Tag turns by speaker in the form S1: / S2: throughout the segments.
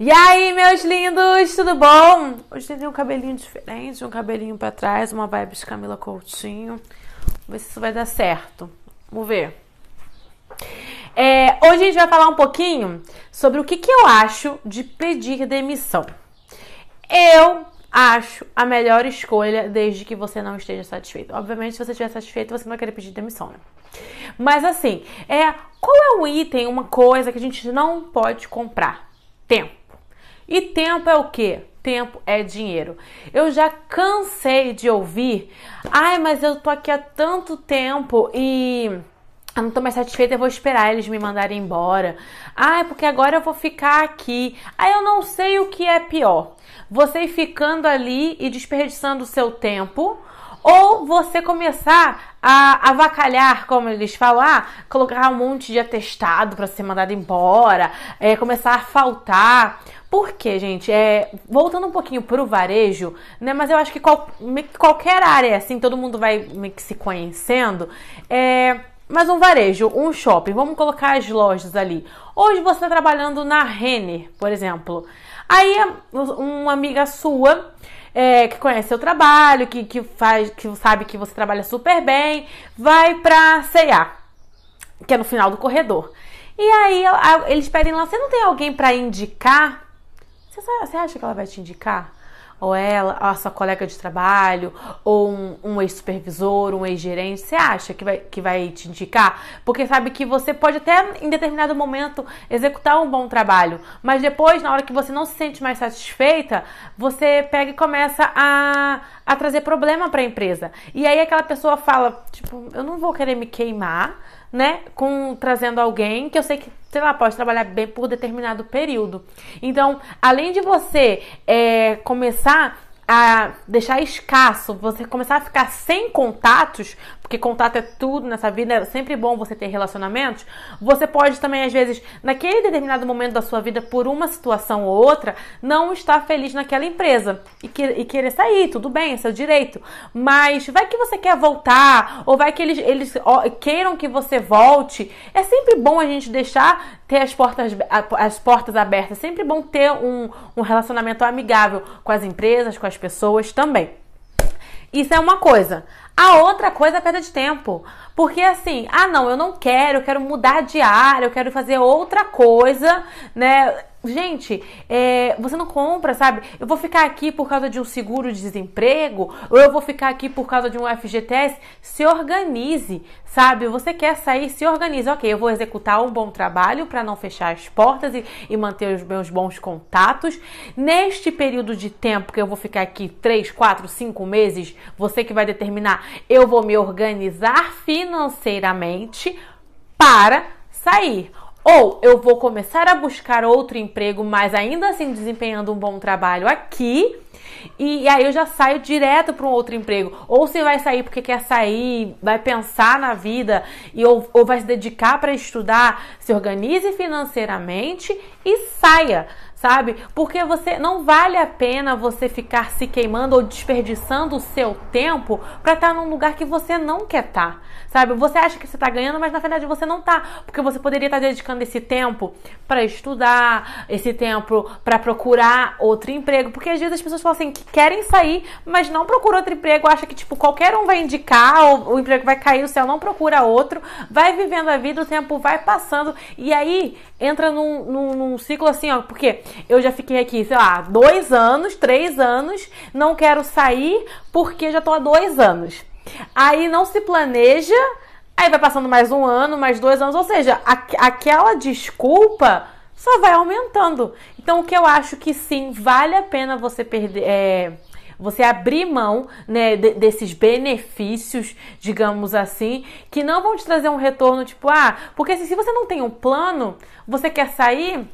S1: E aí, meus lindos, tudo bom? Hoje tem um cabelinho diferente, um cabelinho para trás, uma vibe de Camila Coutinho. Vamos ver se isso vai dar certo. Vamos ver. É, hoje a gente vai falar um pouquinho sobre o que, que eu acho de pedir demissão. Eu acho a melhor escolha desde que você não esteja satisfeito. Obviamente, se você estiver satisfeito, você não vai querer pedir demissão, né? Mas assim, é, qual é o item, uma coisa que a gente não pode comprar? Tempo. E tempo é o quê? Tempo é dinheiro. Eu já cansei de ouvir, ai, mas eu tô aqui há tanto tempo e eu não tô mais satisfeita, eu vou esperar eles me mandarem embora. Ah, porque agora eu vou ficar aqui. Ah, eu não sei o que é pior. Você ficando ali e desperdiçando o seu tempo, ou você começar a avacalhar, como eles falam, ah, colocar um monte de atestado para ser mandado embora, é, começar a faltar. Por quê, gente? É, voltando um pouquinho pro varejo, né? Mas eu acho que qual, qualquer área, assim, todo mundo vai se conhecendo. É, mas um varejo, um shopping, vamos colocar as lojas ali. Hoje você está trabalhando na Renner, por exemplo. Aí uma amiga sua é, que conhece seu trabalho, que, que faz, que sabe que você trabalha super bem, vai pra C&A, que é no final do corredor. E aí eles pedem lá, você não tem alguém para indicar? Você, acha que ela vai te indicar? Ou ela, a sua colega de trabalho, ou um, um ex-supervisor, um ex-gerente, você acha que vai, que vai te indicar? Porque sabe que você pode até em determinado momento executar um bom trabalho, mas depois, na hora que você não se sente mais satisfeita, você pega e começa a, a trazer problema para a empresa. E aí aquela pessoa fala, tipo, eu não vou querer me queimar né, com trazendo alguém que eu sei que, sei lá, pode trabalhar bem por determinado período. Então, além de você é, começar a deixar escasso, você começar a ficar sem contatos, porque contato é tudo nessa vida, é sempre bom você ter relacionamentos. Você pode também, às vezes, naquele determinado momento da sua vida, por uma situação ou outra, não estar feliz naquela empresa e, que, e querer sair, tudo bem, é seu direito. Mas vai que você quer voltar, ou vai que eles, eles queiram que você volte. É sempre bom a gente deixar ter as portas, as portas abertas. É sempre bom ter um, um relacionamento amigável com as empresas, com as pessoas também. Isso é uma coisa. A outra coisa é perda de tempo. Porque assim, ah não, eu não quero, eu quero mudar de área, eu quero fazer outra coisa, né? Gente, é, você não compra, sabe? Eu vou ficar aqui por causa de um seguro de desemprego, ou eu vou ficar aqui por causa de um FGTS. Se organize, sabe? Você quer sair, se organize. Ok, eu vou executar um bom trabalho para não fechar as portas e, e, manter os meus bons contatos. Neste período de tempo que eu vou ficar aqui, 3, 4, 5 meses, você que vai determinar, eu vou me organizar financeiramente para sair. Ou eu vou começar a buscar outro emprego, mas ainda assim desempenhando um bom trabalho aqui, e, aí eu já saio direto para um outro emprego. Ou você vai sair porque quer sair, vai pensar na vida e ou, ou vai se dedicar para estudar, se organize financeiramente e saia sabe? Porque você não vale a pena você ficar se queimando ou desperdiçando o seu tempo para estar tá num lugar que você não quer estar, tá, sabe? Você acha que você está ganhando, mas na verdade você não tá, porque você poderia estar tá dedicando esse tempo para estudar, esse tempo para procurar outro emprego, porque às vezes as pessoas falam assim que querem sair, mas não procuram outro emprego, acha que tipo qualquer um vai indicar, ou o emprego vai cair, o céu não procura outro, vai vivendo a vida, o tempo vai passando e aí entra num, num, num ciclo assim, ó, porque eu já fiquei aqui, sei lá, dois anos, três anos, não quero sair porque já tô há dois anos. Aí não se planeja, aí vai passando mais um ano, mais dois anos, ou seja, aquela desculpa só vai aumentando. Então, o que eu acho que sim, vale a pena você perder. É, você abrir mão né, desses benefícios, digamos assim, que não vão te trazer um retorno tipo, ah, porque assim, se você não tem um plano, você quer sair,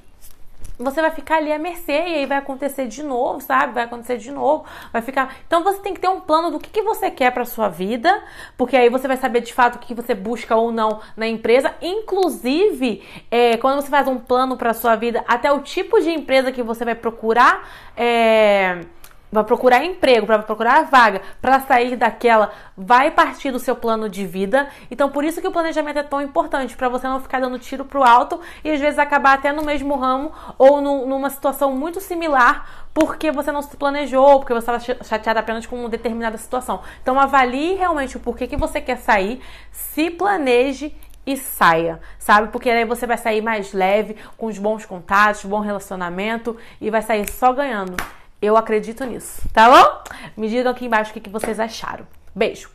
S1: você vai ficar ali à mercê e aí vai acontecer de novo, sabe? Vai acontecer de novo, vai ficar. Então você tem que ter um plano do que, que você quer para sua vida, porque aí você vai saber de fato o que você busca ou não na empresa. Inclusive, é, quando você faz um plano para sua vida, até o tipo de empresa que você vai procurar. É, vai procurar emprego, para procurar vaga, para sair daquela, vai partir do seu plano de vida. Então, por isso que o planejamento é tão importante, para você não ficar dando tiro pro alto e às vezes acabar até no mesmo ramo ou no, numa situação muito similar, porque você não se planejou, porque você estava chateado apenas com uma determinada situação. Então, avalie realmente o porquê que você quer sair, se planeje e saia, sabe? Porque aí você vai sair mais leve, com os bons contatos, bom relacionamento e vai sair só ganhando. Eu acredito nisso, tá bom? Me digam aqui embaixo o que vocês acharam. Beijo!